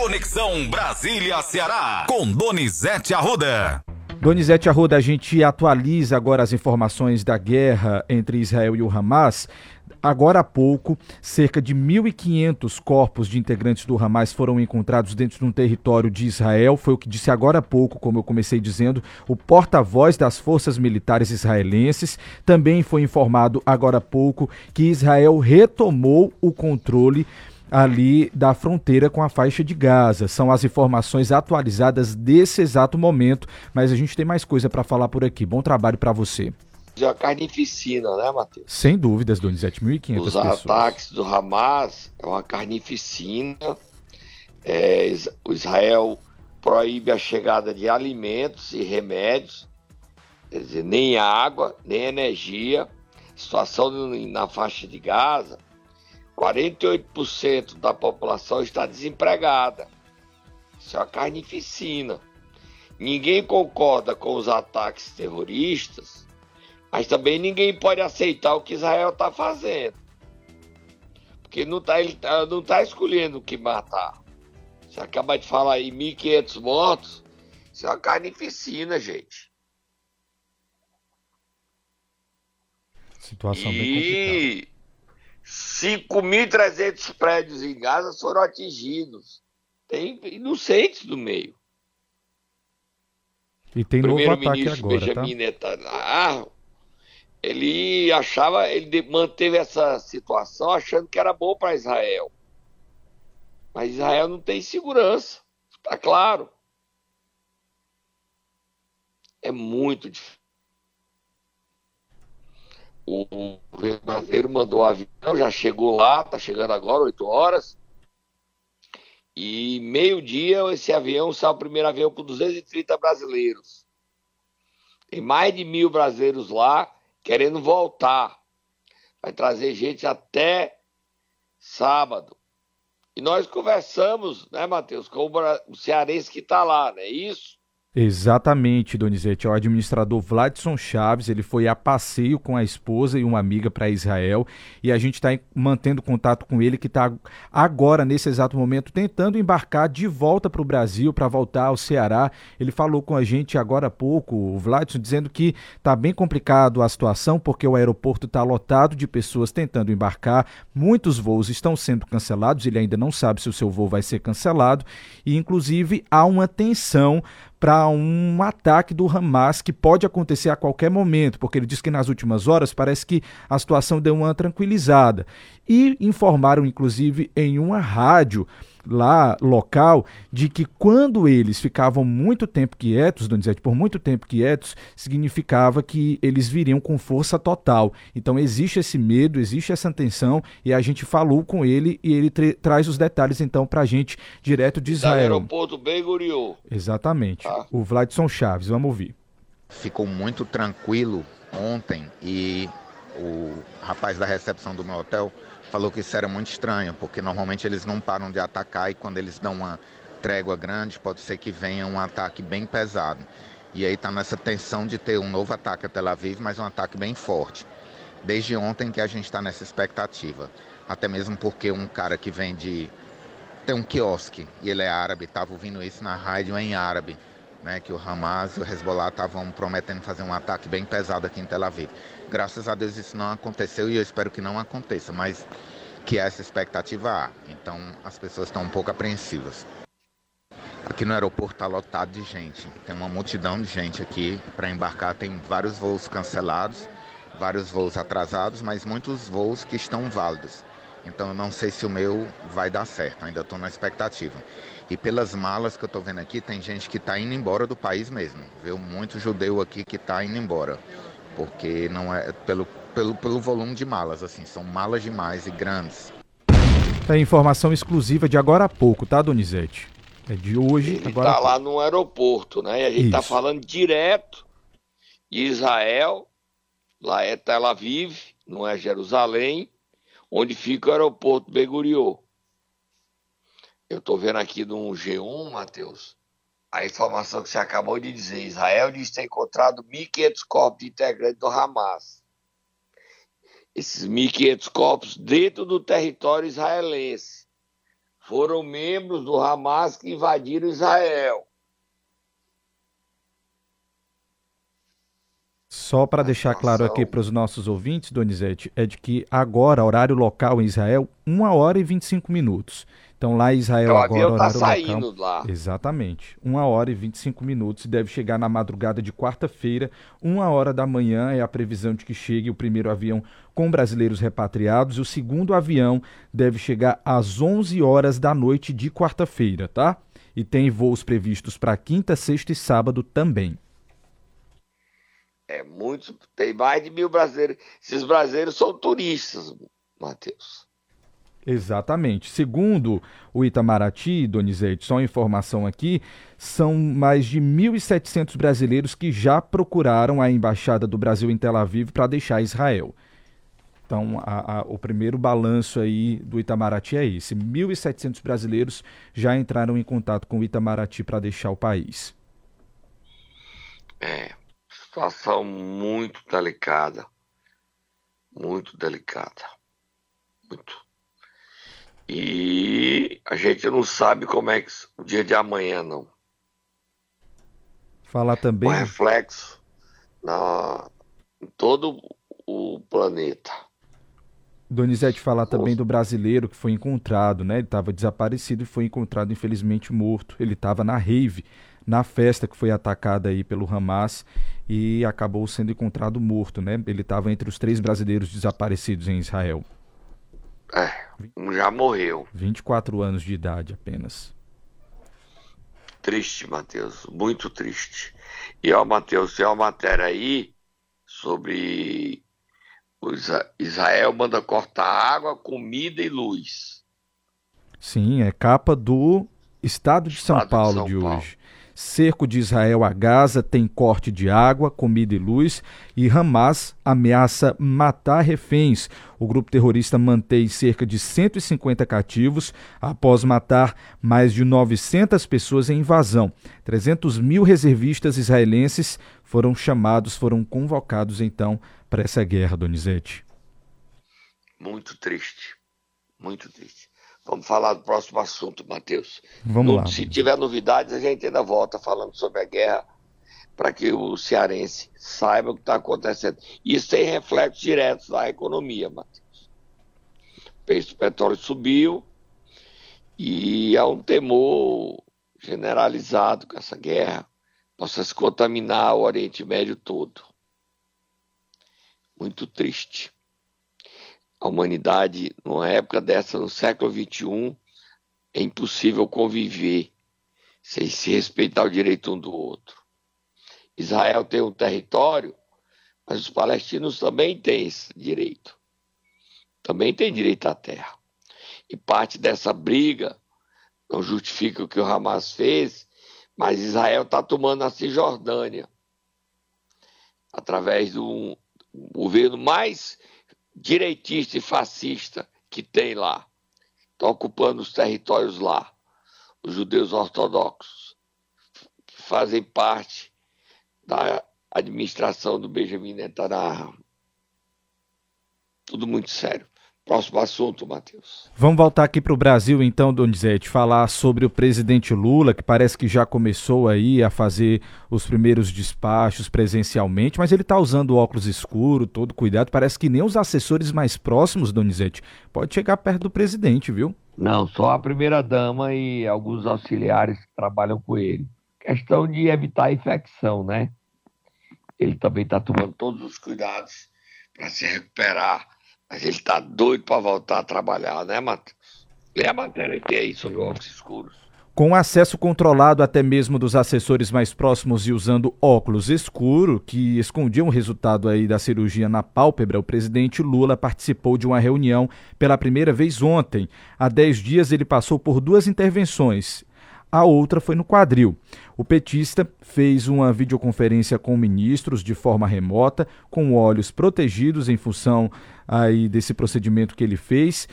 Conexão Brasília-Ceará, com Donizete Arruda. Donizete Arruda, a gente atualiza agora as informações da guerra entre Israel e o Hamas. Agora há pouco, cerca de 1.500 corpos de integrantes do Hamas foram encontrados dentro de um território de Israel. Foi o que disse agora há pouco, como eu comecei dizendo, o porta-voz das forças militares israelenses. Também foi informado agora há pouco que Israel retomou o controle ali da fronteira com a faixa de Gaza. São as informações atualizadas desse exato momento, mas a gente tem mais coisa para falar por aqui. Bom trabalho para você de uma carnificina, né, Matheus? Sem dúvidas, Donizete, 1.500 Os ataques do Hamas é uma carnificina. É, o Israel proíbe a chegada de alimentos e remédios, quer dizer, nem água, nem energia. A situação na faixa de Gaza, 48% da população está desempregada. Isso é uma carnificina. Ninguém concorda com os ataques terroristas, mas também ninguém pode aceitar o que Israel está fazendo. Porque não tá, ele tá, não está escolhendo o que matar. Você acaba de falar aí 1.500 mortos. Isso é uma carnificina, gente. Situação e bem 5.300 prédios em Gaza foram atingidos. Tem inocentes no meio. E tem novo ataque agora, Benjamin tá? Netanyahu ele achava, ele manteve essa situação achando que era bom para Israel. Mas Israel não tem segurança, está claro. É muito difícil. O brasileiro mandou o avião, já chegou lá, está chegando agora, 8 horas. E meio-dia esse avião saiu o primeiro avião com 230 brasileiros. Tem mais de mil brasileiros lá querendo voltar. Vai trazer gente até sábado. E nós conversamos, né, Matheus, com o cearense que está lá, não é isso? Exatamente, Donizete. É o administrador Vladson Chaves, ele foi a passeio com a esposa e uma amiga para Israel. E a gente está mantendo contato com ele que está agora, nesse exato momento, tentando embarcar de volta para o Brasil, para voltar ao Ceará. Ele falou com a gente agora há pouco, o Vladson, dizendo que está bem complicado a situação porque o aeroporto está lotado de pessoas tentando embarcar, muitos voos estão sendo cancelados, ele ainda não sabe se o seu voo vai ser cancelado. E, inclusive, há uma tensão para um ataque do Hamas que pode acontecer a qualquer momento, porque ele diz que nas últimas horas parece que a situação deu uma tranquilizada. E informaram, inclusive, em uma rádio lá local de que quando eles ficavam muito tempo quietos, Donizete, por muito tempo quietos, significava que eles viriam com força total. Então existe esse medo, existe essa tensão e a gente falou com ele e ele traz os detalhes então para a gente direto de Israel. Da aeroporto Ben Gurion. Exatamente. Ah. O Vladson Chaves, vamos ouvir. Ficou muito tranquilo ontem e o rapaz da recepção do meu hotel falou que isso era muito estranho, porque normalmente eles não param de atacar e quando eles dão uma trégua grande, pode ser que venha um ataque bem pesado. E aí está nessa tensão de ter um novo ataque a Tel Aviv, mas um ataque bem forte. Desde ontem que a gente está nessa expectativa. Até mesmo porque um cara que vem de. tem um quiosque e ele é árabe, estava ouvindo isso na rádio em árabe né, que o Hamas e o Hezbollah estavam prometendo fazer um ataque bem pesado aqui em Tel Aviv. Graças a Deus isso não aconteceu e eu espero que não aconteça, mas que essa expectativa há. Então as pessoas estão um pouco apreensivas. Aqui no aeroporto está lotado de gente, tem uma multidão de gente aqui para embarcar, tem vários voos cancelados, vários voos atrasados, mas muitos voos que estão válidos. Então eu não sei se o meu vai dar certo, ainda estou na expectativa. E pelas malas que eu estou vendo aqui, tem gente que está indo embora do país mesmo. Viu muito judeu aqui que está indo embora. Porque não é pelo, pelo, pelo volume de malas, assim, são malas demais e grandes. É informação exclusiva de agora a pouco, tá, Donizete? É de hoje. Ele agora tá lá no aeroporto, né? E a gente está falando direto de Israel, lá é Tel Aviv, não é Jerusalém onde fica o aeroporto Beguriô. Eu estou vendo aqui no G1, Matheus, a informação que você acabou de dizer. Israel diz ter encontrado 1.500 corpos de integrantes do Hamas. Esses 1.500 corpos dentro do território israelense. foram membros do Hamas que invadiram Israel. Só para deixar claro aqui para os nossos ouvintes, Donizete, é de que agora, horário local em Israel, 1 hora e 25 minutos. Então lá em Israel então, agora, o avião tá saindo local, lá. Exatamente. 1 hora e 25 minutos e deve chegar na madrugada de quarta-feira, 1 hora da manhã é a previsão de que chegue o primeiro avião com brasileiros repatriados e o segundo avião deve chegar às 11 horas da noite de quarta-feira, tá? E tem voos previstos para quinta, sexta e sábado também. É muito, tem mais de mil brasileiros. Esses brasileiros são turistas, Matheus. Exatamente. Segundo o Itamaraty, Donizete, só uma informação aqui, são mais de 1.700 brasileiros que já procuraram a Embaixada do Brasil em Tel Aviv para deixar Israel. Então, a, a, o primeiro balanço aí do Itamaraty é esse. 1.700 brasileiros já entraram em contato com o Itamaraty para deixar o país. É, situação muito delicada. Muito delicada. Muito. E a gente não sabe como é que o dia de amanhã, não. Falar também. O reflexo na, em todo o planeta. Donizete falar também do brasileiro que foi encontrado, né? Ele estava desaparecido e foi encontrado, infelizmente, morto. Ele estava na rave, na festa que foi atacada aí pelo Hamas e acabou sendo encontrado morto, né? Ele estava entre os três brasileiros desaparecidos em Israel. É, já morreu. 24 anos de idade apenas. Triste, Matheus, muito triste. E ó, Matheus, tem uma matéria aí sobre Israel manda cortar água, comida e luz. Sim, é capa do Estado de São Estado Paulo de, São de Paulo. hoje. Cerco de Israel a Gaza tem corte de água, comida e luz e Hamas ameaça matar reféns. O grupo terrorista mantém cerca de 150 cativos após matar mais de 900 pessoas em invasão. 300 mil reservistas israelenses foram chamados, foram convocados então para essa guerra, Donizete. Muito triste, muito triste. Vamos falar do próximo assunto, Matheus. Vamos no, lá. Se tiver novidades, a gente ainda volta falando sobre a guerra para que o cearense saiba o que está acontecendo. Isso tem reflexos diretos na economia, Matheus. O preço do petróleo subiu e há um temor generalizado com essa guerra possa se contaminar o Oriente Médio todo. Muito triste a humanidade, numa época dessa, no século XXI, é impossível conviver sem se respeitar o direito um do outro. Israel tem um território, mas os palestinos também têm esse direito. Também têm direito à terra. E parte dessa briga não justifica o que o Hamas fez, mas Israel está tomando a Cisjordânia através do governo mais direitista e fascista que tem lá. Estão ocupando os territórios lá. Os judeus ortodoxos, que fazem parte da administração do Benjamin Netanyahu. Tudo muito sério. Próximo assunto, Matheus. Vamos voltar aqui para o Brasil, então, Donizete, falar sobre o presidente Lula, que parece que já começou aí a fazer os primeiros despachos presencialmente, mas ele está usando óculos escuro, todo cuidado. Parece que nem os assessores mais próximos, Donizete, pode chegar perto do presidente, viu? Não, só a primeira-dama e alguns auxiliares que trabalham com ele. Questão de evitar a infecção, né? Ele também está tomando todos os cuidados para se recuperar mas ele está doido para voltar a trabalhar, né, Matheus? Lê a matéria que é aí sobre óculos escuros. Com acesso controlado até mesmo dos assessores mais próximos e usando óculos escuro que escondiam o resultado aí da cirurgia na pálpebra, o presidente Lula participou de uma reunião pela primeira vez ontem. Há dez dias ele passou por duas intervenções a outra foi no quadril. O petista fez uma videoconferência com ministros de forma remota, com olhos protegidos em função aí desse procedimento que ele fez,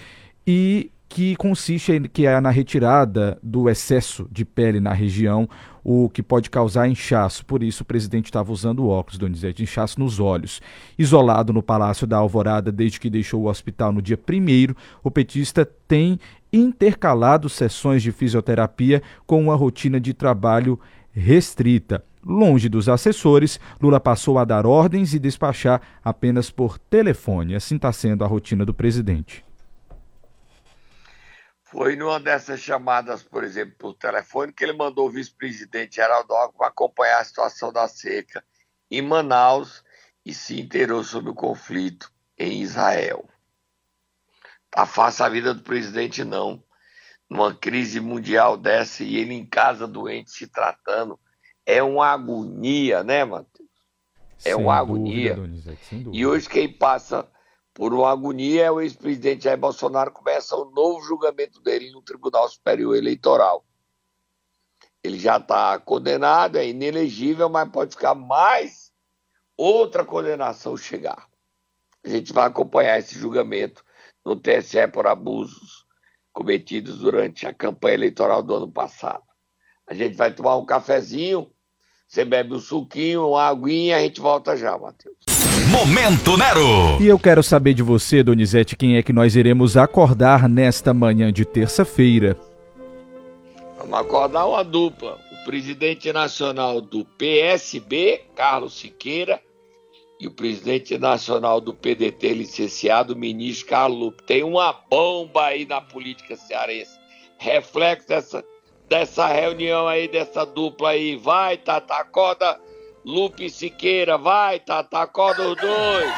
e que consiste que é na retirada do excesso de pele na região, o que pode causar inchaço. Por isso, o presidente estava usando óculos, Donizete, inchaço nos olhos. Isolado no Palácio da Alvorada desde que deixou o hospital no dia 1 o petista tem intercalado sessões de fisioterapia com uma rotina de trabalho restrita. Longe dos assessores, Lula passou a dar ordens e despachar apenas por telefone. Assim está sendo a rotina do presidente. Foi numa dessas chamadas, por exemplo, por telefone, que ele mandou o vice-presidente Geraldo Alckmin acompanhar a situação da seca em Manaus e se inteirou sobre o conflito em Israel. Tá fácil a vida do presidente, não. Numa crise mundial dessa e ele em casa doente se tratando, é uma agonia, né, Matheus? É sem uma agonia. Dúvida, e hoje quem passa por uma agonia o ex-presidente Jair Bolsonaro começa o novo julgamento dele no Tribunal Superior Eleitoral. Ele já está condenado, é inelegível, mas pode ficar mais outra condenação chegar. A gente vai acompanhar esse julgamento no TSE por abusos cometidos durante a campanha eleitoral do ano passado. A gente vai tomar um cafezinho, você bebe um suquinho, uma aguinha, a gente volta já, Matheus. Momento Nero! E eu quero saber de você, Donizete, quem é que nós iremos acordar nesta manhã de terça-feira. Vamos acordar uma dupla. O presidente nacional do PSB, Carlos Siqueira, e o presidente nacional do PDT, licenciado ministro Carlos Lupe. Tem uma bomba aí na política cearense. Reflexo dessa, dessa reunião aí, dessa dupla aí. Vai, Tata, acorda Lupe Siqueira, vai, Tata, acorda os dois.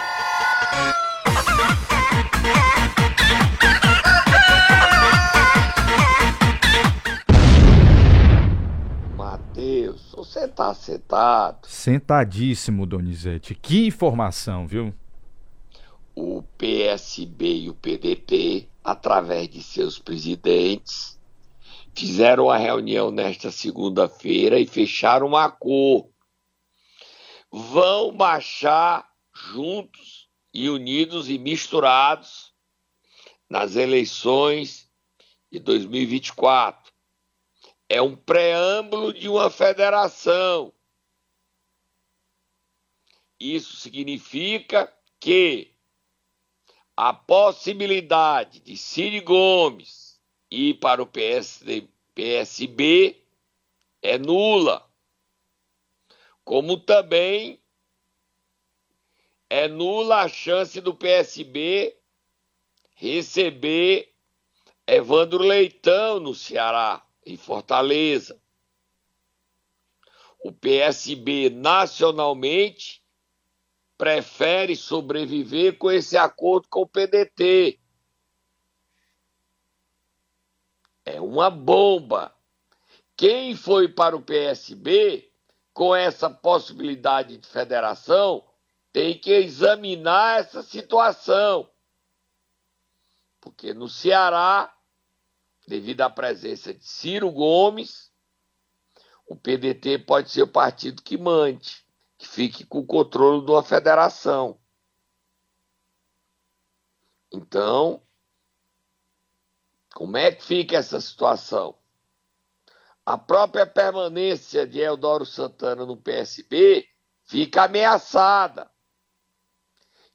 Matheus, você tá sentado. Sentadíssimo, Donizete. Que informação, viu? O PSB e o PDT, através de seus presidentes, fizeram uma reunião nesta segunda-feira e fecharam um acordo vão marchar juntos e unidos e misturados nas eleições de 2024. É um preâmbulo de uma federação. Isso significa que a possibilidade de Ciro Gomes ir para o PSD, PSB é nula como também é nula a chance do PSB receber Evandro Leitão no Ceará, em Fortaleza. O PSB nacionalmente prefere sobreviver com esse acordo com o PDT. É uma bomba. Quem foi para o PSB com essa possibilidade de federação, tem que examinar essa situação. Porque no Ceará, devido à presença de Ciro Gomes, o PDT pode ser o partido que mande, que fique com o controle de uma federação. Então, como é que fica essa situação? A própria permanência de Eudoro Santana no PSB fica ameaçada.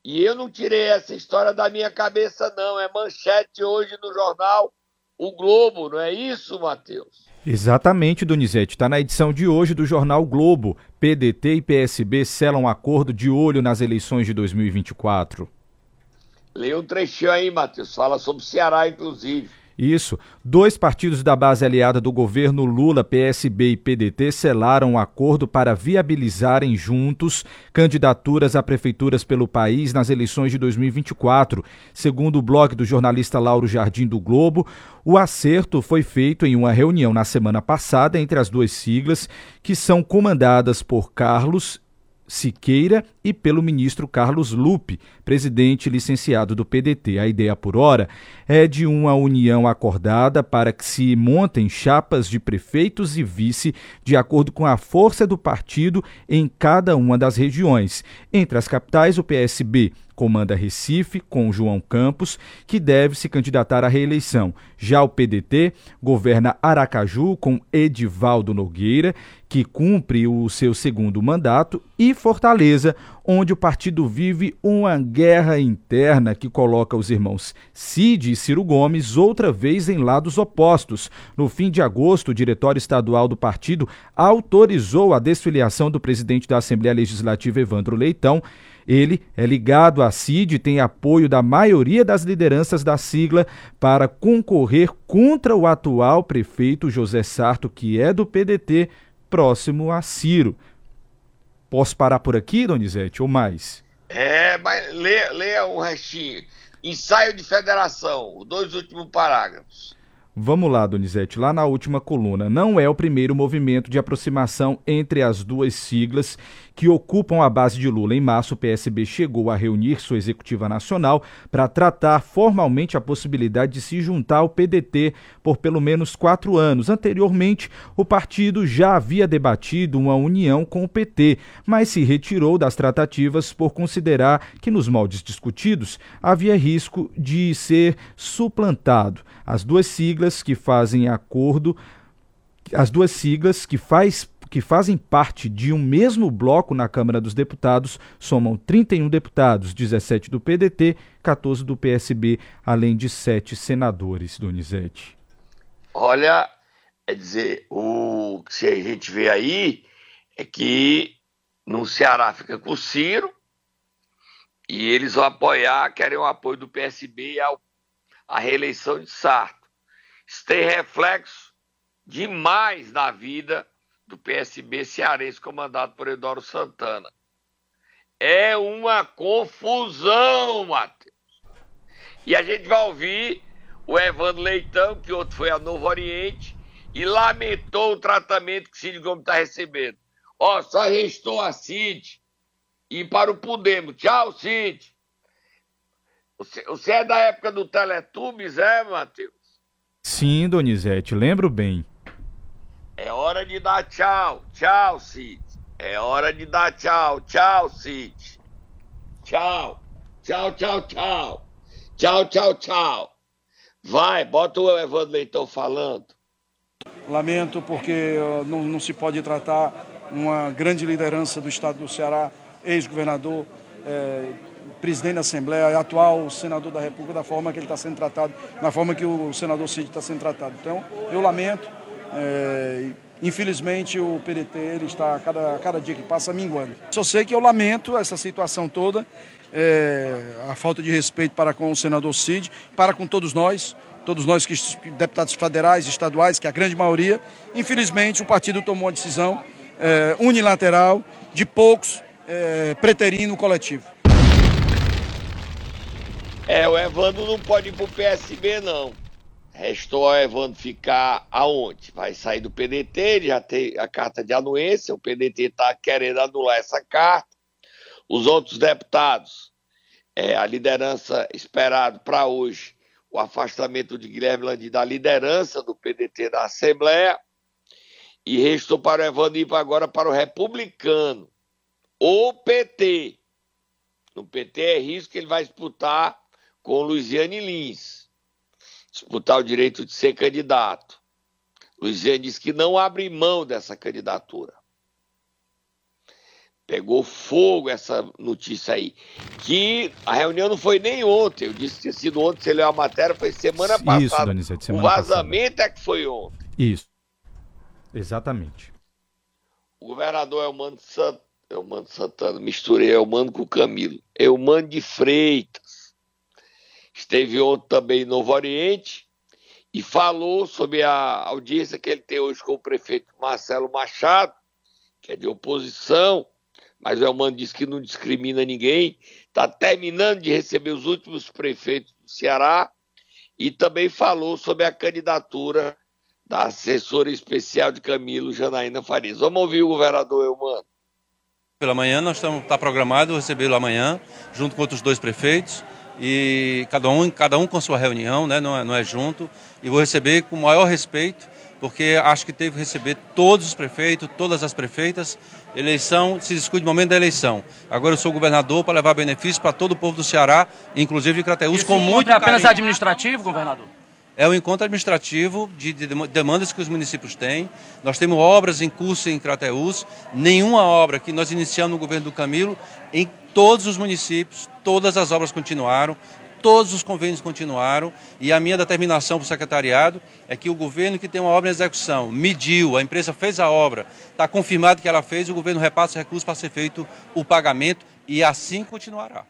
E eu não tirei essa história da minha cabeça, não. É manchete hoje no jornal O Globo, não é isso, Matheus? Exatamente, Donizete. Está na edição de hoje do jornal Globo. PDT e PSB selam um acordo de olho nas eleições de 2024. Leia um trechinho aí, Matheus. Fala sobre o Ceará, inclusive. Isso. Dois partidos da base aliada do governo Lula, PSB e PDT, selaram um acordo para viabilizarem juntos candidaturas a prefeituras pelo país nas eleições de 2024. Segundo o blog do jornalista Lauro Jardim do Globo, o acerto foi feito em uma reunião na semana passada entre as duas siglas, que são comandadas por Carlos Siqueira e pelo ministro Carlos Lupe, presidente licenciado do PDT. A ideia por hora é de uma união acordada para que se montem chapas de prefeitos e vice de acordo com a força do partido em cada uma das regiões. Entre as capitais, o PSB comanda Recife com João Campos, que deve se candidatar à reeleição. Já o PDT governa Aracaju com Edivaldo Nogueira, que cumpre o seu segundo mandato, e Fortaleza, onde o partido vive uma guerra interna que coloca os irmãos Cid e Ciro Gomes outra vez em lados opostos. No fim de agosto, o diretório estadual do partido autorizou a desfiliação do presidente da Assembleia Legislativa, Evandro Leitão, ele é ligado à CID e tem apoio da maioria das lideranças da sigla para concorrer contra o atual prefeito José Sarto, que é do PDT, próximo a Ciro. Posso parar por aqui, Donizete, ou mais? É, mas leia, leia um restinho. Ensaio de federação, os dois últimos parágrafos. Vamos lá, Donizete, lá na última coluna. Não é o primeiro movimento de aproximação entre as duas siglas que ocupam a base de Lula. Em março, o PSB chegou a reunir sua executiva nacional para tratar formalmente a possibilidade de se juntar ao PDT por pelo menos quatro anos. Anteriormente, o partido já havia debatido uma união com o PT, mas se retirou das tratativas por considerar que, nos moldes discutidos, havia risco de ser suplantado. As duas siglas que fazem acordo, as duas siglas que faz que fazem parte de um mesmo bloco na Câmara dos Deputados somam 31 deputados, 17 do PDT, 14 do PSB, além de sete senadores, Donizete. Olha, é dizer, o que a gente vê aí é que no Ceará fica com o Ciro e eles vão apoiar, querem o apoio do PSB ao a reeleição de Sarto. Isso tem reflexo demais na vida do PSB cearense comandado por Eduardo Santana. É uma confusão, Matheus. E a gente vai ouvir o Evandro Leitão, que outro foi a Novo Oriente, e lamentou o tratamento que Cid Gomes está recebendo. Ó, só restou a Cid e para o Podemos. Tchau, Cid. Você, você é da época do Teletubbies, é, Matheus? Sim, Donizete, lembro bem. É hora de dar tchau. Tchau, Cid. É hora de dar tchau. Tchau, Cid. Tchau. Tchau, tchau, tchau. Tchau, tchau, tchau. Vai, bota o Evandro Leitão falando. Lamento porque não, não se pode tratar uma grande liderança do estado do Ceará, ex-governador, é, presidente da Assembleia atual senador da República da forma que ele está sendo tratado, na forma que o senador Cid está sendo tratado. Então, eu lamento. É, infelizmente, o PDT ele está, cada, cada dia que passa, minguando. Só sei que eu lamento essa situação toda, é, a falta de respeito para com o senador Cid, para com todos nós, todos nós que deputados federais, estaduais, que é a grande maioria. Infelizmente, o partido tomou uma decisão é, unilateral de poucos é, preterindo o coletivo. É, o Evandro não pode ir pro PSB, não. Restou ao Evandro ficar aonde? Vai sair do PDT, ele já tem a carta de anuência, o PDT está querendo anular essa carta. Os outros deputados, é, a liderança esperado para hoje, o afastamento de Guilherme Landim da liderança do PDT da Assembleia. E restou para o Evandro ir agora para o Republicano, ou PT. No PT é risco que ele vai disputar com Luiziane Lins, disputar o direito de ser candidato. Luiziane disse que não abre mão dessa candidatura. Pegou fogo essa notícia aí. Que a reunião não foi nem ontem. Eu disse que tinha sido ontem, você leu a matéria, foi semana Isso, passada. Donizete, semana o vazamento passada. é que foi ontem. Isso. Exatamente. O governador Elmano Santana, Elmano Santana, misturei Elmano com o Camilo. Elmano de Freitas esteve ontem também em Novo Oriente e falou sobre a audiência que ele tem hoje com o prefeito Marcelo Machado, que é de oposição, mas o Elmano disse que não discrimina ninguém, está terminando de receber os últimos prefeitos do Ceará e também falou sobre a candidatura da assessora especial de Camilo, Janaína Farias. Vamos ouvir o governador Elmano. Pela manhã nós estamos tá programado recebê-lo amanhã, junto com outros dois prefeitos e cada um, cada um com sua reunião, né? não, é, não é junto. E vou receber com o maior respeito, porque acho que teve que receber todos os prefeitos, todas as prefeitas. Eleição se discute no momento da eleição. Agora eu sou governador para levar benefícios para todo o povo do Ceará, inclusive de Crateús, com muito é apenas administrativo, governador? É o encontro administrativo de demandas que os municípios têm. Nós temos obras em curso em Crateús. Nenhuma obra que nós iniciamos no governo do Camilo, em todos os municípios, todas as obras continuaram, todos os convênios continuaram. E a minha determinação para o secretariado é que o governo que tem uma obra em execução mediu, a empresa fez a obra, está confirmado que ela fez, o governo repassa recursos para ser feito o pagamento e assim continuará.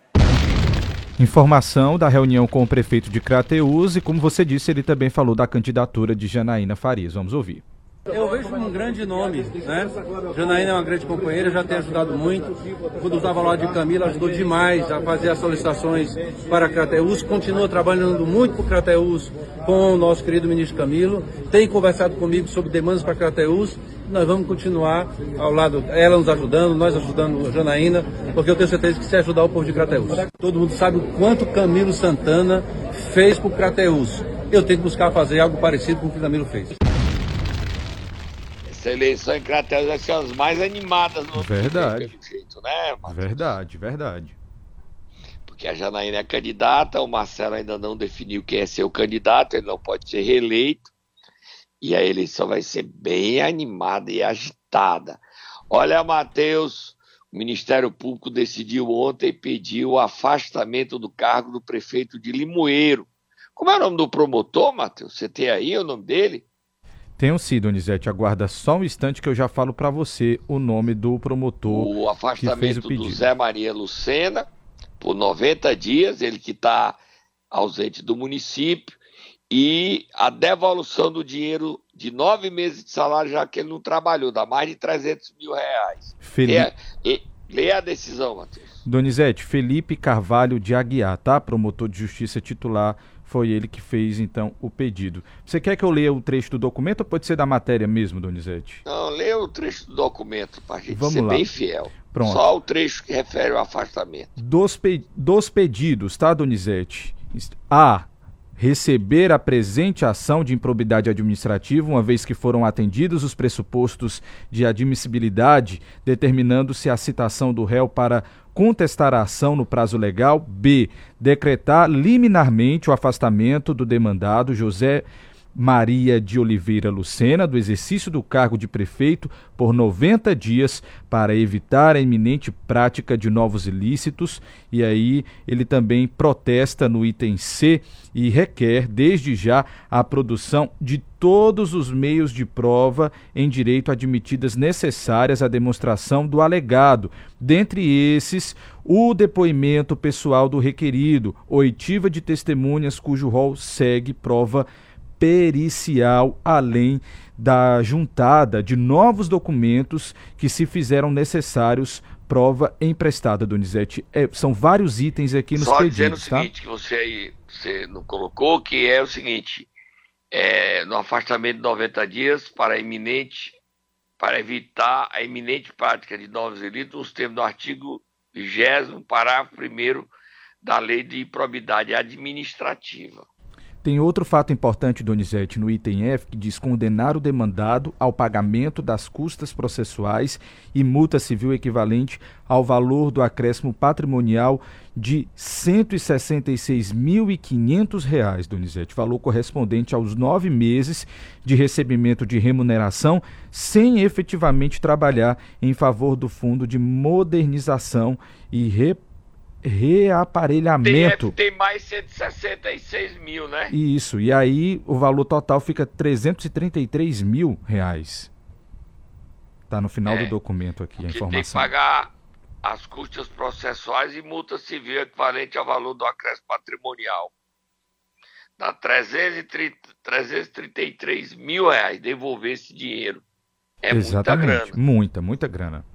Informação da reunião com o prefeito de Crateús e, como você disse, ele também falou da candidatura de Janaína Farias. Vamos ouvir. Eu vejo um grande nome, né? Janaína é uma grande companheira, já tem ajudado muito. Quando estava lá de Camila, ajudou demais a fazer as solicitações para Crateus. Continua trabalhando muito para Crateus com o nosso querido ministro Camilo. Tem conversado comigo sobre demandas para Crateus. Nós vamos continuar ao lado, ela nos ajudando, nós ajudando a Janaína, porque eu tenho certeza que se ajudar o povo de Crateus. Todo mundo sabe o quanto Camilo Santana fez para o Crateus. Eu tenho que buscar fazer algo parecido com o que Camilo fez. Essa eleição em Crateus vai ser as mais animadas no Verdade. Jeito, né, verdade, verdade. Porque a Janaína é candidata, o Marcelo ainda não definiu quem é seu candidato, ele não pode ser reeleito. E a eleição vai ser bem animada e agitada. Olha, Matheus, o Ministério Público decidiu ontem pediu o afastamento do cargo do prefeito de Limoeiro. Como é o nome do promotor, Matheus? Você tem aí o nome dele? Tenho sido, Donizete. Aguarda só um instante que eu já falo para você o nome do promotor. O afastamento o do Zé Maria Lucena por 90 dias, ele que está ausente do município, e a devolução do dinheiro de nove meses de salário, já que ele não trabalhou, dá mais de 300 mil reais. Felipe... Lê, a decisão, Matheus. Donizete, Felipe Carvalho de Aguiar, tá? Promotor de justiça titular foi ele que fez, então, o pedido. Você quer que eu leia o trecho do documento ou pode ser da matéria mesmo, Donizete? Não, leia o trecho do documento, para gente Vamos ser lá. bem fiel. Pronto. Só o trecho que refere ao afastamento. Dos, pe dos pedidos, tá, Donizete? A receber a presente ação de improbidade administrativa, uma vez que foram atendidos os pressupostos de admissibilidade, determinando-se a citação do réu para contestar a ação no prazo legal. B. Decretar liminarmente o afastamento do demandado José Maria de Oliveira Lucena do exercício do cargo de prefeito por 90 dias para evitar a iminente prática de novos ilícitos. E aí ele também protesta no item C e requer, desde já, a produção de todos os meios de prova em direito admitidas necessárias à demonstração do alegado, dentre esses o depoimento pessoal do requerido, oitiva de testemunhas cujo rol segue prova pericial, além da juntada de novos documentos que se fizeram necessários prova emprestada, Donizete. É, são vários itens aqui nos Só pedidos, dizendo o tá? seguinte, que você aí você não colocou, que é o seguinte, é, no afastamento de 90 dias para iminente, para evitar a iminente prática de novos delitos, os termos do artigo 20 parágrafo 1 da Lei de Probidade Administrativa. Tem outro fato importante, Donizete, no item F, que diz condenar o demandado ao pagamento das custas processuais e multa civil equivalente ao valor do acréscimo patrimonial de R$ 166.500, Donizete, valor correspondente aos nove meses de recebimento de remuneração sem efetivamente trabalhar em favor do Fundo de Modernização e Reparação reaparelhamento. Tem, tem mais 166 mil, né? Isso, e aí o valor total fica 333 mil reais. Tá no final é, do documento aqui a informação. Tem que pagar as custas processuais e multa civil equivalente ao valor do acréscimo patrimonial. Dá 330, 333 mil reais devolver esse dinheiro. É Exatamente, muita grana. Muita, muita grana.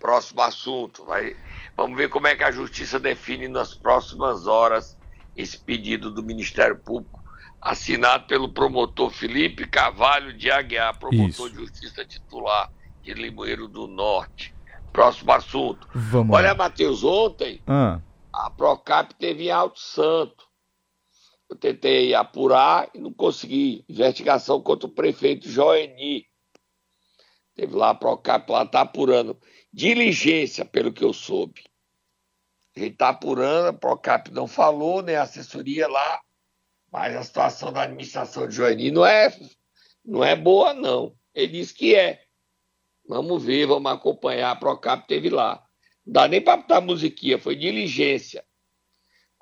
Próximo assunto, vai Vamos ver como é que a justiça define nas próximas horas esse pedido do Ministério Público, assinado pelo promotor Felipe Carvalho de Aguiar, promotor Isso. de justiça titular de Limoeiro do Norte. Próximo assunto. Vamos Olha. Matheus, ontem Ah, a Procap teve em Alto Santo. Eu tentei apurar e não consegui. Investigação contra o prefeito Joeni. Teve lá a Procap lá, tá apurando. Diligência, pelo que eu soube. A gente tá apurando, a Procap não falou, nem a assessoria lá, mas a situação da administração de Joeni não é, não é boa, não. Ele disse que é. Vamos ver, vamos acompanhar. A Procap teve lá. Não dá nem para botar musiquinha, foi diligência.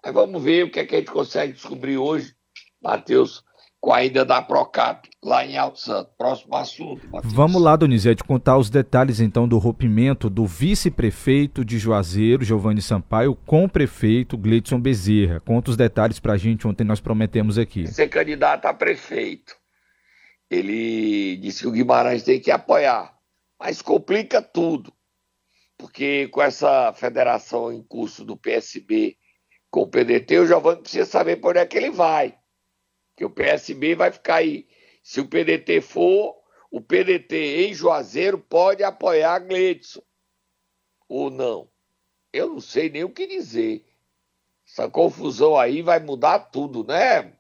Aí vamos ver o que, é que a gente consegue descobrir hoje, Matheus, com a ida da Procap lá em Alto Santo. Próximo assunto, Matheus. vamos lá, Donizete, contar os detalhes então do rompimento do vice-prefeito de Juazeiro, Giovanni Sampaio, com o prefeito Gleidson Bezerra. Conta os detalhes pra gente, ontem nós prometemos aqui. Ser candidato a prefeito. Ele disse que o Guimarães tem que apoiar, mas complica tudo. Porque com essa federação em curso do PSB com o PDT, o Giovanni precisa saber por onde é que ele vai. Porque o PSB vai ficar aí. Se o PDT for, o PDT em Juazeiro pode apoiar Gledson. Ou não. Eu não sei nem o que dizer. Essa confusão aí vai mudar tudo, né?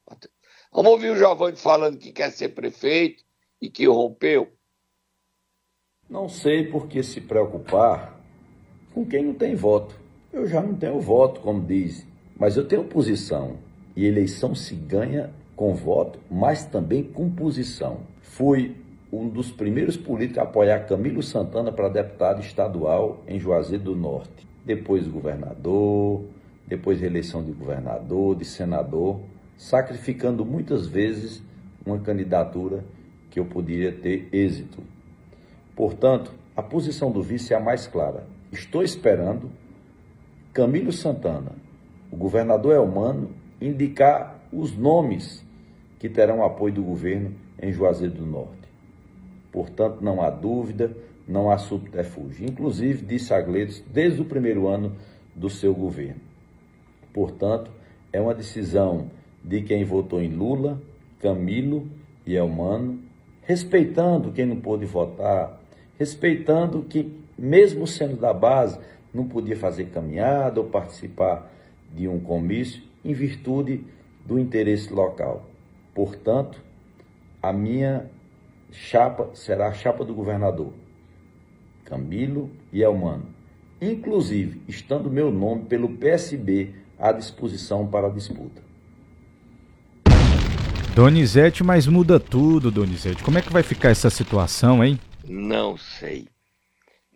Vamos ouvir o Giovanni falando que quer ser prefeito e que rompeu. Não sei por que se preocupar com quem não tem voto. Eu já não tenho voto, como diz, mas eu tenho posição. E eleição se ganha com voto, mas também com posição. Fui um dos primeiros políticos a apoiar Camilo Santana para deputado estadual em Juazeiro do Norte. Depois governador, depois reeleição de governador, de senador, sacrificando muitas vezes uma candidatura que eu poderia ter êxito. Portanto, a posição do vice é a mais clara. Estou esperando Camilo Santana, o governador Elmano, indicar os nomes que terão apoio do governo em Juazeiro do Norte. Portanto, não há dúvida, não há subterfúgio. Inclusive, disse a Gledes desde o primeiro ano do seu governo. Portanto, é uma decisão de quem votou em Lula, Camilo e Elmano, respeitando quem não pôde votar, respeitando que, mesmo sendo da base, não podia fazer caminhada ou participar de um comício em virtude do interesse local. Portanto, a minha chapa será a chapa do governador, Camilo e Elmano. Inclusive, estando meu nome pelo PSB à disposição para a disputa. Donizete, mas muda tudo, Donizete. Como é que vai ficar essa situação, hein? Não sei.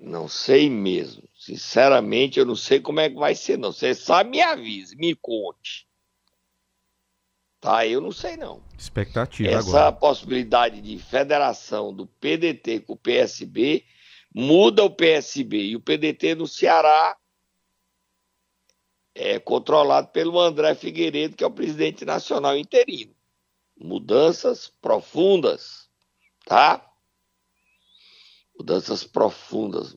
Não sei mesmo. Sinceramente, eu não sei como é que vai ser, não. Você sabe, me avise, me conte. Tá, eu não sei, não. Expectativa Essa agora. possibilidade de federação do PDT com o PSB muda o PSB. E o PDT no Ceará é controlado pelo André Figueiredo, que é o presidente nacional interino. Mudanças profundas, tá? Mudanças profundas.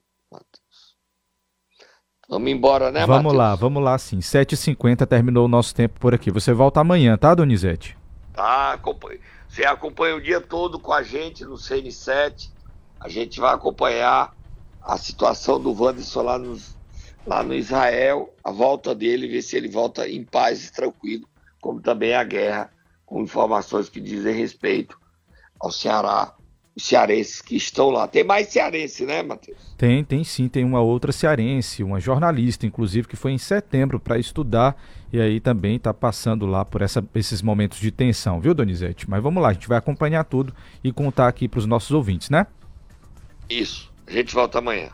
Vamos embora, né, vamos Matheus? lá, vamos lá sim. 7h50 terminou o nosso tempo por aqui. Você volta amanhã, tá, Donizete? Tá, acompanha. Você acompanha o dia todo com a gente no CN7. A gente vai acompanhar a situação do Wanderson lá no, lá no Israel, a volta dele, ver se ele volta em paz e tranquilo, como também a guerra, com informações que dizem respeito ao Ceará, os cearenses que estão lá. Tem mais cearense, né, Matheus? Tem, tem sim, tem uma outra cearense, uma jornalista, inclusive, que foi em setembro para estudar e aí também está passando lá por essa, esses momentos de tensão, viu, Donizete? Mas vamos lá, a gente vai acompanhar tudo e contar aqui para os nossos ouvintes, né? Isso. A gente volta amanhã.